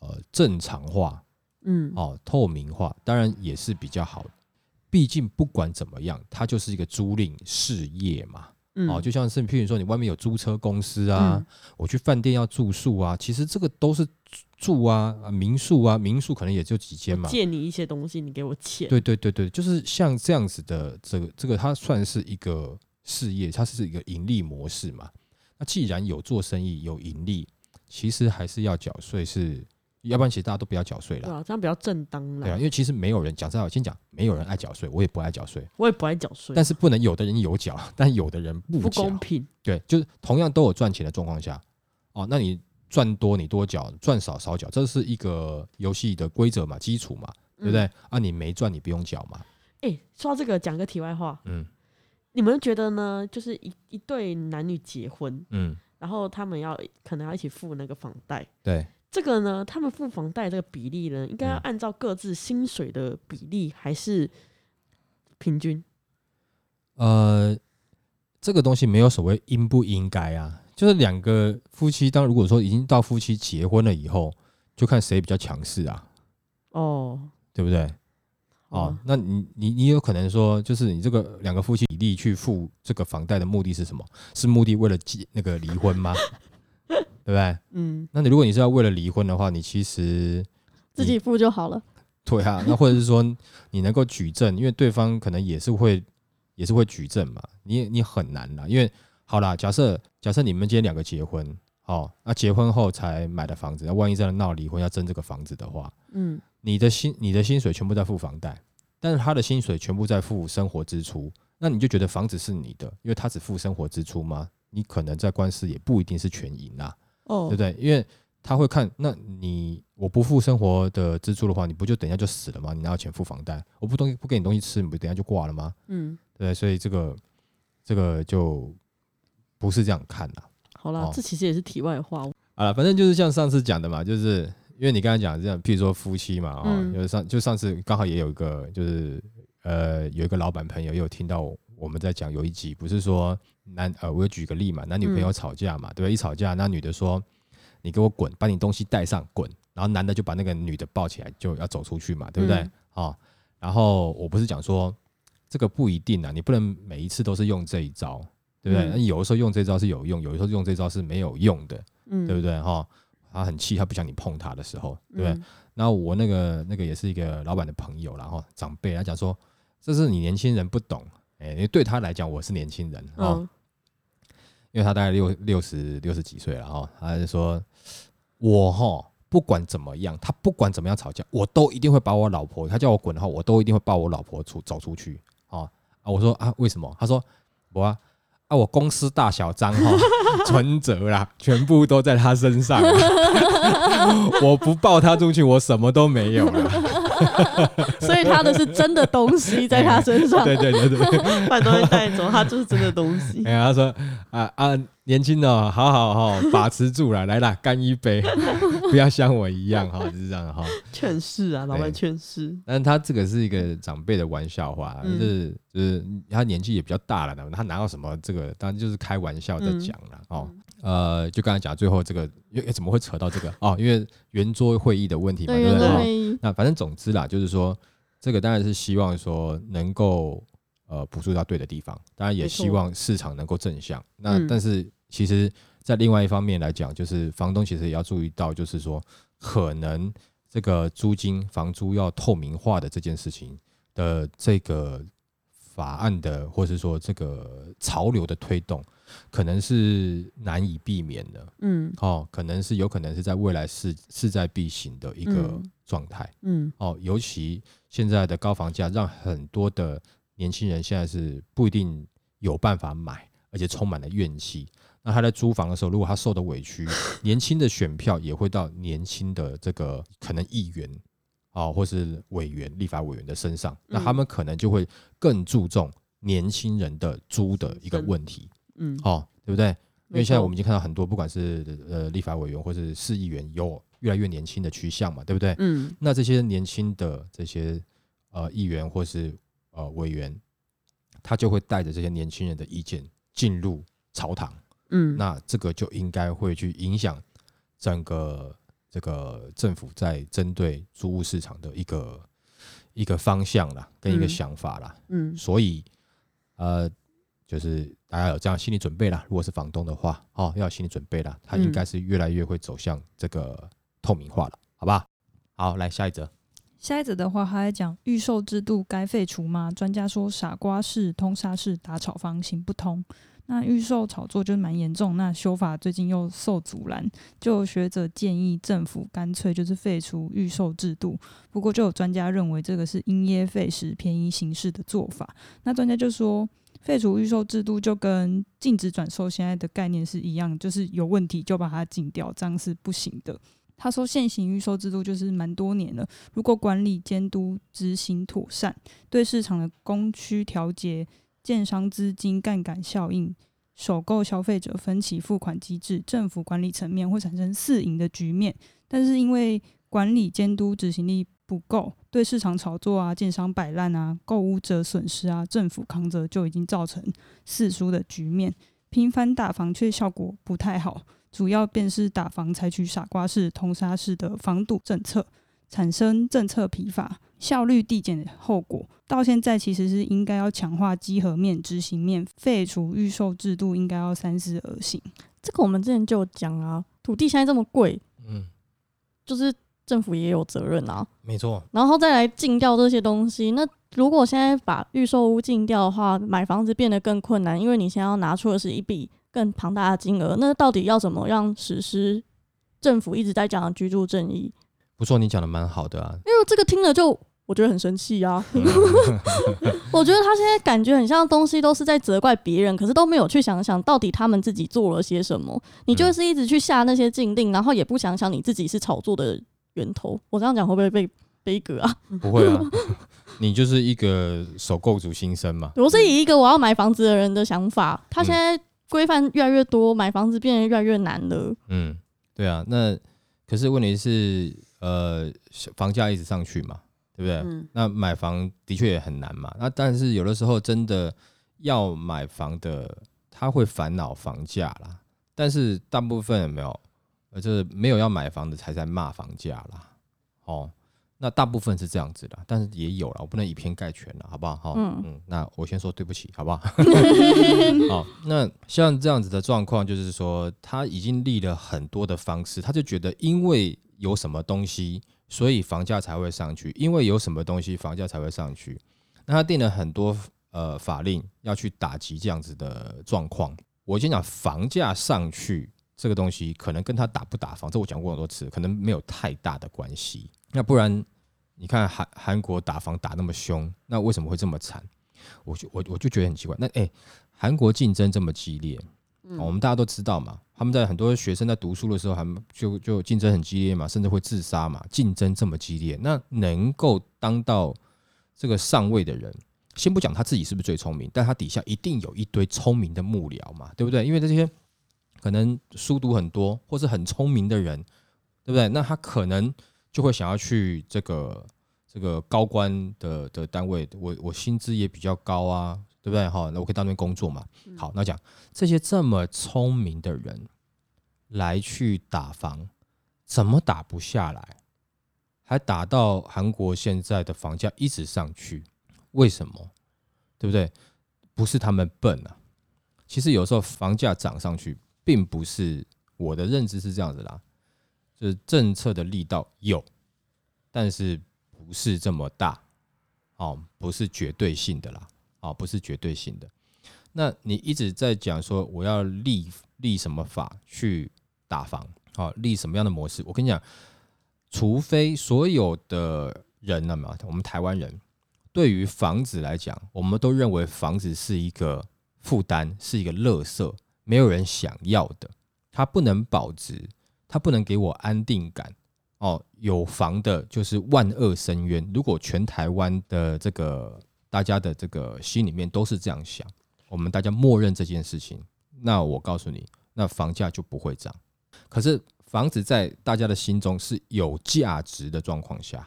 [SPEAKER 3] 呃正常化，
[SPEAKER 1] 嗯，
[SPEAKER 3] 哦透明化，当然也是比较好的。毕竟不管怎么样，它就是一个租赁事业嘛。
[SPEAKER 1] 嗯
[SPEAKER 3] 哦，就像是譬如说你外面有租车公司啊，
[SPEAKER 1] 嗯
[SPEAKER 3] 我去饭店要住宿啊，其实这个都是住啊，啊民宿啊，民宿可能也就几间嘛。
[SPEAKER 1] 借你一些东西，你给我钱，
[SPEAKER 3] 对对对对，就是像这样子的这个这个，它算是一个事业，它是一个盈利模式嘛。那既然有做生意有盈利，其实还是要缴税是，要不然其实大家都不要缴税了。
[SPEAKER 1] 对啊，这样比较正当了
[SPEAKER 3] 对啊，因。为其实没有人讲真的，我先讲，没有人爱缴税，我也不爱缴税，
[SPEAKER 1] 我也不爱缴税，
[SPEAKER 3] 但是不能有的人有缴，但有的人不
[SPEAKER 1] 不。公平。
[SPEAKER 3] 对，就是同样都有赚钱的状况下，哦，那你赚多你多缴，赚少少缴，这是一个游戏的规则嘛，基础嘛，对不对？啊，你没赚你不用缴嘛，
[SPEAKER 1] 哎、说到这个，讲个题外话，
[SPEAKER 3] 嗯。
[SPEAKER 1] 你们觉得呢？就是一一对男女结婚，
[SPEAKER 3] 嗯，
[SPEAKER 1] 然后他们要可能要一起付那个房贷，
[SPEAKER 3] 对，
[SPEAKER 1] 这个呢，他们付房贷这个比例呢，应该要
[SPEAKER 3] 嗯
[SPEAKER 1] 按照各自薪水的比例，还是平均？
[SPEAKER 3] 呃，这个东西没有所谓应不应该啊，就是两个夫妻，当如果说已经到夫妻结婚了以后，就看谁比较强势啊，
[SPEAKER 1] 哦，
[SPEAKER 3] 对不对？哦
[SPEAKER 1] 哦，，
[SPEAKER 3] 那你你你有可能说，就是你这个两个夫妻比例去付这个房贷的目的是什么？是目的为了结那个离婚吗？[laughs] 对不对？
[SPEAKER 1] 嗯，
[SPEAKER 3] 那你如果你是要为了离婚的话，你其实
[SPEAKER 2] 自己付就好了。
[SPEAKER 3] 对啊，那或者是说你能够举证，因为对方可能也是会也是会举证嘛，你你很难啦，因为好啦，假设假设你们今天两个结婚，哦，那结婚后才买的房子，那万一真的闹离婚要争这个房子的话，
[SPEAKER 1] 嗯，
[SPEAKER 3] 你的薪你的薪水全部在付房贷，但是他的薪水全部在付生活支出，那你就觉得房子是你的，因为他只付生活支出吗？你可能在官司也不一定是全赢啦。
[SPEAKER 1] 哦，
[SPEAKER 3] 对不对？因为他会看，那你我不付生活的支出的话，你不就等一下就死了吗？你哪有钱付房贷？我不东西不给你东西吃，你不等一下就挂了吗？
[SPEAKER 1] 嗯，
[SPEAKER 3] 对，所以这个这个就不是这样看啦。
[SPEAKER 1] 好啦，
[SPEAKER 3] 哦
[SPEAKER 1] 这其实也是题外话。
[SPEAKER 3] 啊，反正就是像上次讲的嘛，就是因为你刚才讲这样，譬如说夫妻嘛，哦，
[SPEAKER 1] 嗯
[SPEAKER 3] 就是上就上次刚好也有一个，就是呃有一个老板朋友也有听到我们在讲有一集，不是说男呃，我有举个例嘛，男女朋友
[SPEAKER 1] 嗯
[SPEAKER 3] 吵架嘛，对不对？一吵架，那女的说你给我滚，把你东西带上滚，然后男的就把那个女的抱起来就要走出去嘛，对不对？
[SPEAKER 1] 嗯
[SPEAKER 3] 哦，然后我不是讲说这个不一定啊，你不能每一次都是用这一招。对不对？有的时候用这招是有用，有的时候用这招是没有用的。
[SPEAKER 1] 嗯，
[SPEAKER 3] 对不对哈？他很气，他不想你碰他的时候，对不对？
[SPEAKER 1] 嗯？
[SPEAKER 3] 然后我那个那个也是一个老板的朋友，然后长辈他讲说，这是你年轻人不懂，哎，因为对他来讲我是年轻人哦，
[SPEAKER 1] 嗯，
[SPEAKER 3] 因为他大概六六十六十几岁了哈，他就说，我哈不管怎么样，他不管怎么样吵架，我都一定会把我老婆，他叫我滚的话，我都一定会抱我老婆出走出去哦啊！我说啊，为什么？他说我啊。啊，我公司大小账号，[laughs] 存折啦，全部都在他身上。[laughs] 我不抱他出去，我什么都没有了。[laughs]
[SPEAKER 2] 所以他的是真的东西在他身上。
[SPEAKER 3] 对对对对。
[SPEAKER 1] 把东西带走，他就是真的东西 [laughs]
[SPEAKER 3] 哎。呀，他说啊啊，年轻的哦好好哈，把持住了，来啦，干一杯，[laughs] 不要像我一样哈，就是这样哈。
[SPEAKER 1] 劝世啊，老板劝世。
[SPEAKER 3] 但是他这个是一个长辈的玩笑话，
[SPEAKER 1] 嗯
[SPEAKER 3] 就是就是他年纪也比较大了，他拿到什么这个，当然就是开玩笑在讲了、哦。呃，就刚才讲最后这个，因为怎么会扯到这个哦？因为圆桌会议的问题嘛，
[SPEAKER 2] 对，
[SPEAKER 3] 对不对？那反正总之啦，就是说这个当然是希望说能够呃补助到对的地方，当然也希望市场能够正向。那
[SPEAKER 1] 嗯
[SPEAKER 3] 但是其实，在另外一方面来讲，就是房东其实也要注意到，就是说可能这个租金房租要透明化的这件事情的这个法案的，或是说这个潮流的推动，可能是难以避免的。
[SPEAKER 1] 嗯
[SPEAKER 3] 哦，可能是有可能是在未来势势在必行的一个
[SPEAKER 1] 嗯
[SPEAKER 3] 状态。
[SPEAKER 1] 嗯。
[SPEAKER 3] 哦，尤其现在的高房价，让很多的年轻人现在是不一定有办法买，而且充满了怨气。那他在租房的时候，如果他受的委屈，[laughs] 年轻的选票也会到年轻的这个可能议员啊、或是委员、立法委员的身上，那他
[SPEAKER 1] 嗯
[SPEAKER 3] 们可能就会更注重年轻人的租的一个问题，
[SPEAKER 1] 嗯，
[SPEAKER 3] 哦，对不对？因为现在我们已经看到很多，不管是呃立法委员或是市议员，有越来越年轻的趋向嘛，对不对？
[SPEAKER 1] 嗯
[SPEAKER 3] 那这些年轻的这些呃议员或是呃委员，他就会带着这些年轻人的意见进入朝堂，
[SPEAKER 1] 嗯，
[SPEAKER 3] 那这个就应该会去影响整个这个政府在针对租屋市场的一个一个方向啦，跟一个
[SPEAKER 1] 嗯
[SPEAKER 3] 想法啦。
[SPEAKER 1] 嗯
[SPEAKER 3] 所以呃，就是大家有这样心理准备啦。如果是房东的话，哦，要有心理准备啦，他应
[SPEAKER 1] 嗯
[SPEAKER 3] 该是越来越会走向这个透明化了，好吧？好，来下一则。
[SPEAKER 4] 下一则的话，他在讲预售制度该废除吗？专家说傻瓜式、通杀式打炒房行不通。那预售炒作就蛮严重，那修法最近又受阻拦，就有学者建议政府干脆就是废除预售制度。不过就有专家认为这个是因噎废食、便宜行事的做法。那专家就说，废除预售制度就跟禁止转售现在的概念是一样，就是有问题就把它禁掉，这样是不行的。他说，现行预售制度就是蛮多年了。如果管理监督执行妥善，对市场的供需调节、建商资金杠杆效应、首购消费者分期付款机制、政府管理层面会产生四赢的局面。但是因为管理监督执行力不够，对市场炒作啊、建商摆烂啊、购物者损失啊、政府扛责，就已经造成四输的局面。频繁打房却效果不太好，主要便是打房采取傻瓜式、通杀式的防堵政策。产生政策疲乏、效率递减的后果。到现在其实是应该要强化稽核面、执行面，废除预售制度，应该要三思而行。
[SPEAKER 2] 这个我们之前就有讲啊，土地现在这么贵，
[SPEAKER 3] 嗯，
[SPEAKER 2] 就是政府也有责任啊。
[SPEAKER 3] 没错，
[SPEAKER 2] 然后再来禁掉这些东西。那如果现在把预售屋禁掉的话，买房子变得更困难，因为你现在要拿出的是一笔更庞大的金额。那到底要怎么样实施政府一直在讲的居住正义？
[SPEAKER 3] 不错，你讲的蛮好的啊。
[SPEAKER 2] 因为这个听了就我觉得很生气啊！[laughs]
[SPEAKER 3] 嗯
[SPEAKER 2] 我觉得他现在感觉很像东西都是在责怪别人，可是都没有去想想到底他们自己做了些什么。你就是一直去下那些禁令，然后也不想想你自己是炒作的源头。我这样讲会不会被悲歌啊？
[SPEAKER 3] 不会啊，[laughs] 你就是一个首购族新生嘛。
[SPEAKER 2] 我是以一个我要买房子的人的想法，他现在规范越来越多，买房子变得越来越难了。
[SPEAKER 3] 嗯，对啊。那可是问题是，呃，房价一直上去嘛，对不对？
[SPEAKER 1] 嗯
[SPEAKER 3] 那买房的确也很难嘛。那但是有的时候真的要买房的，他会烦恼房价啦。但是大部分有没有，呃，就是没有要买房的才在骂房价啦。哦，那大部分是这样子的，但是也有了，我不能以偏概全了，好不好？好，
[SPEAKER 2] 嗯
[SPEAKER 3] 嗯，那我先说对不起，好不好？[laughs] 好，那像这样子的状况，就是说他已经立了很多的方式，他就觉得因为有什么东西，所以房价才会上去；因为有什么东西，房价才会上去。那他定了很多呃法令要去打击这样子的状况。我先讲房价上去这个东西，可能跟他打不打房，这我讲过很多次，可能没有太大的关系。那不然你看韩韩国打房打那么凶，那为什么会这么惨？我就我我就觉得很奇怪。那哎，韩、国竞争这么激烈、
[SPEAKER 1] 嗯
[SPEAKER 3] 哦我们大家都知道嘛，他们在很多学生在读书的时候，还就就竞争很激烈嘛，甚至会自杀嘛。竞争这么激烈，那能够当到这个上位的人，先不讲他自己是不是最聪明，但他底下一定有一堆聪明的幕僚嘛，对不对？因为这些可能书读很多或是很聪明的人，对不对？那他可能就会想要去这个这个高官的的单位，我我薪资也比较高啊，对不对？哈，那我可以到那边工作嘛。好，那讲这些这么聪明的人来去打房，怎么打不下来？还打到韩国现在的房价一直上去，为什么？对不对？不是他们笨啊，其实有时候房价涨上去，并不是我的认知是这样子啦，就是政策的力道有，但是不是这么大，哦，不是绝对性的啦，哦，不是绝对性的。那你一直在讲说我要立立什么法去打房，好、立什么样的模式？我跟你讲，除非所有的人那么，我们台湾人对于房子来讲，我们都认为房子是一个负担，是一个垃圾，没有人想要的，它不能保值，它不能给我安定感。哦，有房的就是万恶深渊。如果全台湾的这个大家的这个心里面都是这样想，我们大家默认这件事情，那我告诉你，那房价就不会涨。可是房子在大家的心中是有价值的状况下，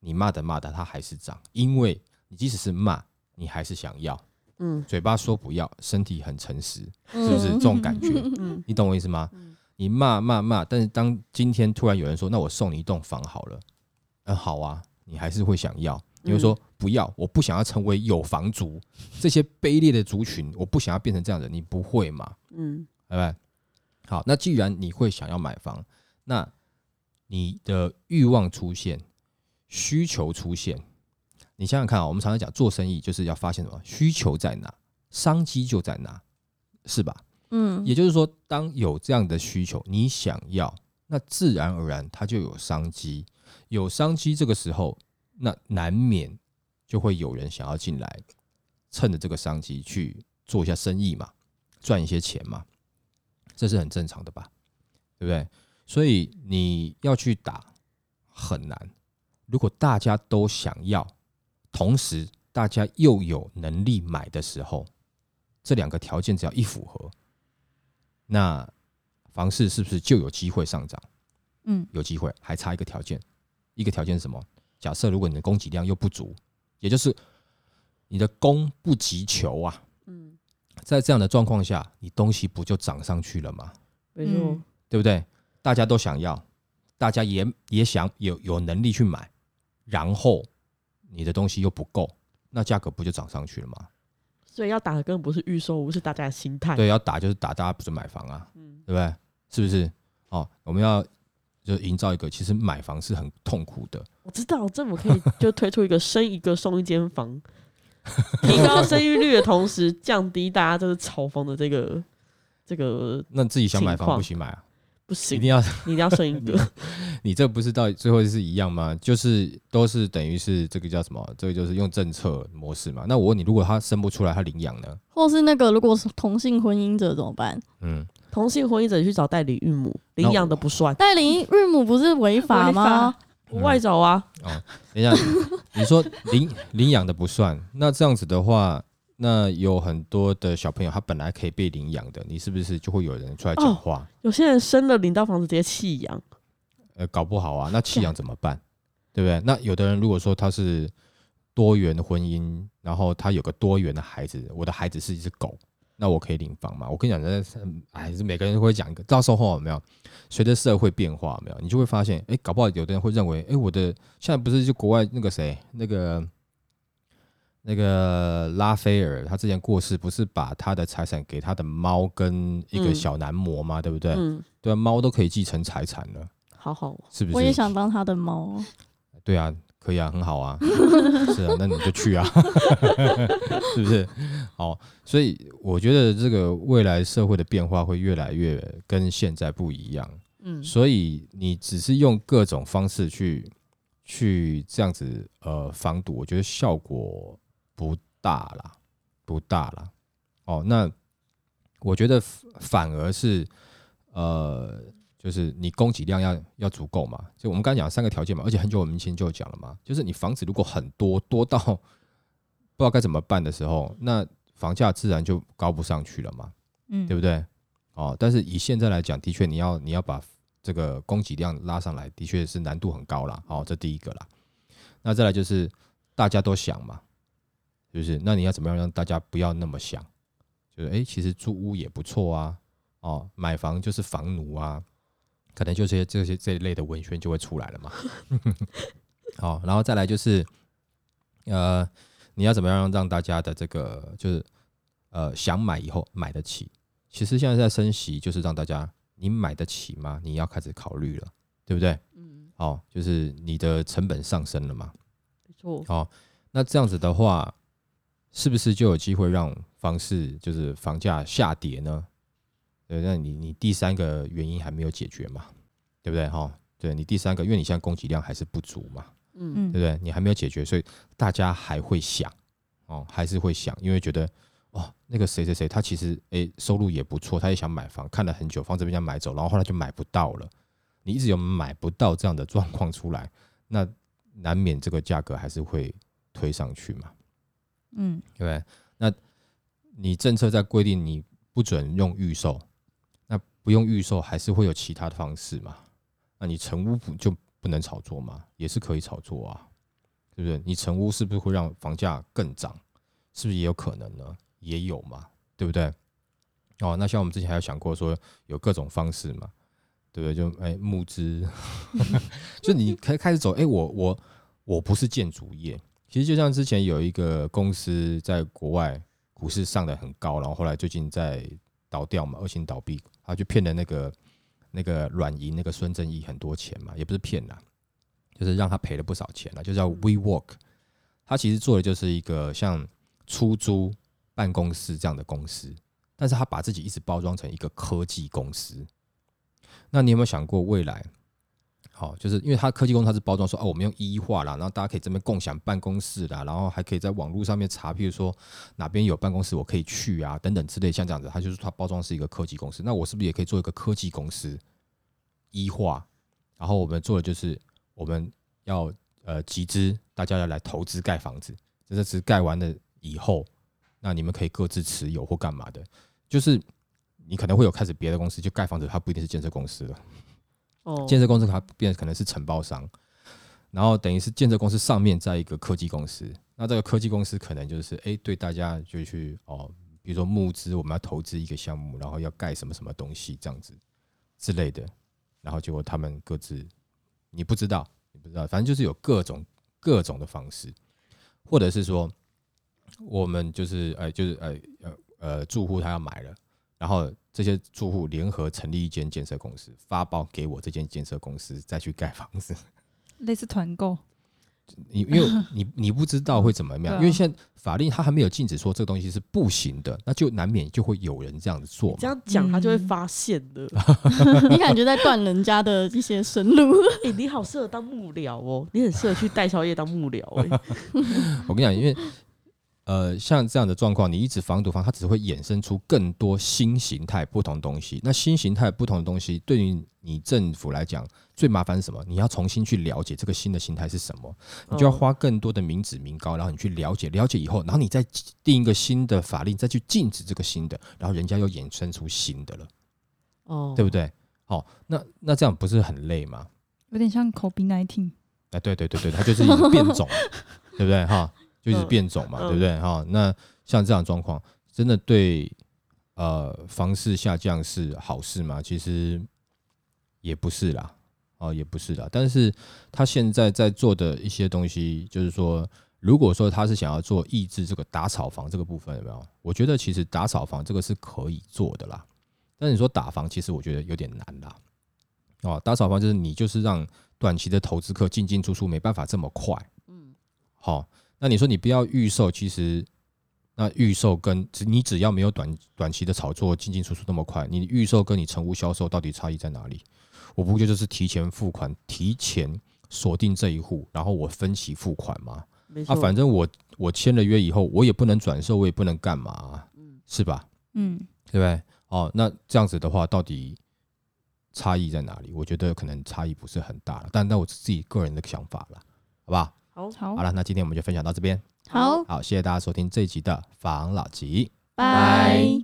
[SPEAKER 3] 你骂的骂的，它还是涨，因为你即使是骂，你还是想要，
[SPEAKER 1] 嗯
[SPEAKER 3] 嘴巴说不要，身体很诚实，
[SPEAKER 2] 是
[SPEAKER 3] 是不是这种感觉？
[SPEAKER 1] 嗯
[SPEAKER 3] 你懂我意思吗？你骂骂骂，但是当今天突然有人说，那我送你一栋房好了，嗯，好啊，你还是会想要，你会说不要，我不想要成为有房族，这些卑劣的族群，我不想要变成这样的，你不会嘛？
[SPEAKER 1] 嗯
[SPEAKER 3] 拜拜？好，那既然你会想要买房，那你的欲望出现，需求出现，你想想看啊，我们常常讲做生意就是要发现什么需求在哪，商机就在哪，是吧？也就是说，当有这样的需求，你想要，那自然而然它就有商机，有商机，这个时候，那难免就会有人想要进来，趁着这个商机去做一下生意嘛，赚一些钱嘛，这是很正常的吧？对不对？所以你要去打很难。如果大家都想要，同时大家又有能力买的时候，这两个条件只要一符合，那房市是不是就有机会上涨？
[SPEAKER 4] 嗯，
[SPEAKER 3] 有机会，还差一个条件，一个条件是什么？假设如果你的供给量又不足，也就是你的供不及求啊，
[SPEAKER 1] 嗯，
[SPEAKER 3] 在这样的状况下，你东西不就涨上去了吗？
[SPEAKER 1] 没错
[SPEAKER 4] 嗯，
[SPEAKER 3] 对不对？大家都想要，大家也也想有有能力去买，然后你的东西又不够，那价格不就涨上去了吗？
[SPEAKER 1] 所以要打的根本不是预售屋，是大家的心态。
[SPEAKER 3] 对，要打就是打，大家不准买房啊，
[SPEAKER 1] 嗯
[SPEAKER 3] 对不对？是不是？哦，我们要就营造一个，其实买房是很痛苦的，
[SPEAKER 1] 我知道政府可以就推出一个生一个送一间房，提高生育率的同时，降低大家就是炒房的这个这个
[SPEAKER 3] 那自己想买房不行买啊，
[SPEAKER 1] 不行，
[SPEAKER 3] 一定要
[SPEAKER 1] 你 [laughs] 一定要生一个。[laughs]
[SPEAKER 3] 你这不是到最后是一样吗？就是都是等于是这个叫什么？这个就是用政策模式嘛。那我问你，如果他生不出来，他领养呢？
[SPEAKER 2] 或是那个如果是同性婚姻者怎么办？
[SPEAKER 3] 嗯，
[SPEAKER 1] 同性婚姻者去找代理孕母，领养的不算，
[SPEAKER 2] 代理孕母不是违法吗？
[SPEAKER 1] 我外找啊。
[SPEAKER 3] 哦等一下，你说领领养的不算，那这样子的话，那有很多的小朋友他本来可以被领养的，你是不是就会有人出来讲话？
[SPEAKER 1] 有些人生了领到房子直接弃养，
[SPEAKER 3] 呃，搞不好啊，那弃养怎么办？对不对？那有的人如果说他是多元婚姻，然后他有个多元的孩子，我的孩子是一只狗，那我可以领房吗？我跟你讲，真的是，哎，是每个人都会讲一个，到时候有没有？随着社会变化，有没有，你就会发现，哎，搞不好有的人会认为，哎，我的现在不是就国外那个谁，那个那个拉斐尔，他之前过世，不是把他的财产给他的猫跟一个
[SPEAKER 1] 嗯
[SPEAKER 3] 小男模吗？对不对？
[SPEAKER 1] 嗯，
[SPEAKER 3] 对啊，猫都可以继承财产了，
[SPEAKER 1] 好好，
[SPEAKER 3] 是不是？
[SPEAKER 2] 我也想当他的猫。[laughs]
[SPEAKER 3] 对啊，可以啊，很好啊，[laughs] 是啊，那你就去啊，[laughs] 是不是？好，所以我觉得这个未来社会的变化会越来越跟现在不一样，
[SPEAKER 1] 嗯，
[SPEAKER 3] 所以你只是用各种方式去去这样子呃防堵，我觉得效果不大啦，不大啦。哦，那我觉得反而是呃。就是你供给量要要足够嘛，就我们刚才讲三个条件嘛，而且很久我们以前就讲了嘛，就是你房子如果很多多到 [laughs] 不知道该怎么办的时候，那房价自然就高不上去了嘛，
[SPEAKER 4] 嗯，
[SPEAKER 3] 对不对？哦，但是以现在来讲，的确你要你要把这个供给量拉上来，的确是难度很高了。哦，这第一个啦。那再来就是大家都想嘛，是不是？那你要怎么样让大家不要那么想？就是诶，其实租屋也不错啊，哦，买房就是房奴啊。可能就是些这些这一类的文宣就会出来了嘛。好，[laughs] 然后再来就是，呃，你要怎么样让大家的这个就是呃想买以后买得起？其实现在在升息，就是让大家你买得起吗？你要开始考虑了，对不对？
[SPEAKER 1] 嗯，
[SPEAKER 3] 哦，就是你的成本上升了嘛。
[SPEAKER 1] 没错，
[SPEAKER 3] 哦，那这样子的话，是不是就有机会让房市就是房价下跌呢？对，那你你第三个原因还没有解决嘛，对不对？哈、对你第三个，因为你现在供给量还是不足嘛，
[SPEAKER 1] 嗯
[SPEAKER 4] 嗯
[SPEAKER 3] 对不对？你还没有解决，所以大家还会想哦，还是会想，因为觉得哦，那个谁谁谁他其实诶收入也不错，他也想买房，看了很久，房子被人家买走，然后后来就买不到了。你一直有买不到这样的状况出来，那难免这个价格还是会推上去嘛，
[SPEAKER 4] 嗯
[SPEAKER 3] 对？那你政策在规定你不准用预售，那不用预售还是会有其他的方式嘛？那你成屋不就不能炒作吗？也是可以炒作啊，对不对？你成屋是不是会让房价更涨？是不是也有可能呢？也有嘛，对不对？哦，那像我们之前还有想过说有各种方式嘛，对不对？就哎募资，[laughs] 就你开开始走，哎，我我我不是建筑业，其实就像之前有一个公司在国外股市上的很高，然后后来最近在倒掉嘛，恶性倒闭，他就骗了那个那个软银那个孙正义很多钱嘛，也不是骗啦，就是让他赔了不少钱了，就叫 WeWork，他其实做的就是一个像出租办公室这样的公司。但是他把自己一直包装成一个科技公司，那你有没有想过未来？好，就是因为他科技公司他是包装说哦，我们用一化啦，然后大家可以这边共享办公室啦，然后还可以在网络上面查，譬如说哪边有办公室我可以去啊，等等之类，像这样子，他就是他包装是一个科技公司。那我是不是也可以做一个科技公司一化？然后我们做的就是我们要呃集资，大家要来投资盖房子，这是盖完了以后。那你们可以各自持有或干嘛的，就是你可能会有开始别的公司就盖房子，它不一定是建设公司了。哦，建设公司它变可能是承包商，然后等于是建设公司上面在一个科技公司，那这个科技公司可能就是哎，对大家就去哦，比如说募资，我们要投资一个项目，然后要盖什么什么东西这样子之类的，然后结果他们各自你不知道，你不知道，反正就是有各种各种的方式，或者是说。我们就是呃，就是呃呃呃，住户他要买了，然后这些住户联合成立一间建设公司，发包给我这间建设公司再去盖房子，
[SPEAKER 4] 类似团购。[laughs]
[SPEAKER 3] 你因为你 [laughs] 你不知道会怎么样，因为现在法令它还没有禁止说这个东西是不行的，那就难免就会有人这样子做。
[SPEAKER 1] 这样讲他就会发现的。[laughs]
[SPEAKER 2] 你感觉在断人家的一些生路？
[SPEAKER 1] 哎，你好适合当幕僚哦，你很适合去代宵夜当幕僚哎。
[SPEAKER 3] 我跟你讲，因为。呃，像这样的状况，你一直防堵防，它只会衍生出更多新形态不同东西。那新形态不同的东西，对于你政府来讲，最麻烦是什么？你要重新去了解这个新的形态是什么，你就要花更多的民脂民膏，然后你去了解，了解以后，然后你再定一个新的法令，再去禁止这个新的，然后人家又衍生出新的了，哦，对不对？好，那那这样不是很累吗？
[SPEAKER 4] 有点像 COVID nineteen。
[SPEAKER 3] 哎，对对对对，它就是一个变种，[laughs] 对不对？哈。就是变种嘛，对不对？哈，那像这样状况，真的对呃房市下降是好事吗？其实也不是啦，哦，也不是啦。但是他现在在做的一些东西，就是说，如果说他是想要做抑制这个打炒房这个部分，有没有？我觉得其实打炒房这个是可以做的啦。但你说打房，其实我觉得有点难啦。哦，打炒房就是你就是让短期的投资客进进出出没办法这么快，嗯，好。那你说你不要预售，其实那预售跟只你只要没有短短期的炒作进进出出那么快，你预售跟你成屋销售到底差异在哪里？我不就就是提前付款，提前锁定这一户，然后我分期付款吗？啊，反正我我签了约以后，我也不能转售，我也不能干嘛，是吧？嗯，对不对？哦，那这样子的话，到底差异在哪里？我觉得可能差异不是很大了，但那我自己个人的想法了，好不好，
[SPEAKER 1] 好。
[SPEAKER 3] 了，那今天我们就分享到这边。
[SPEAKER 2] 好，
[SPEAKER 3] 好，谢谢大家收听这一集的防老集，
[SPEAKER 2] 拜。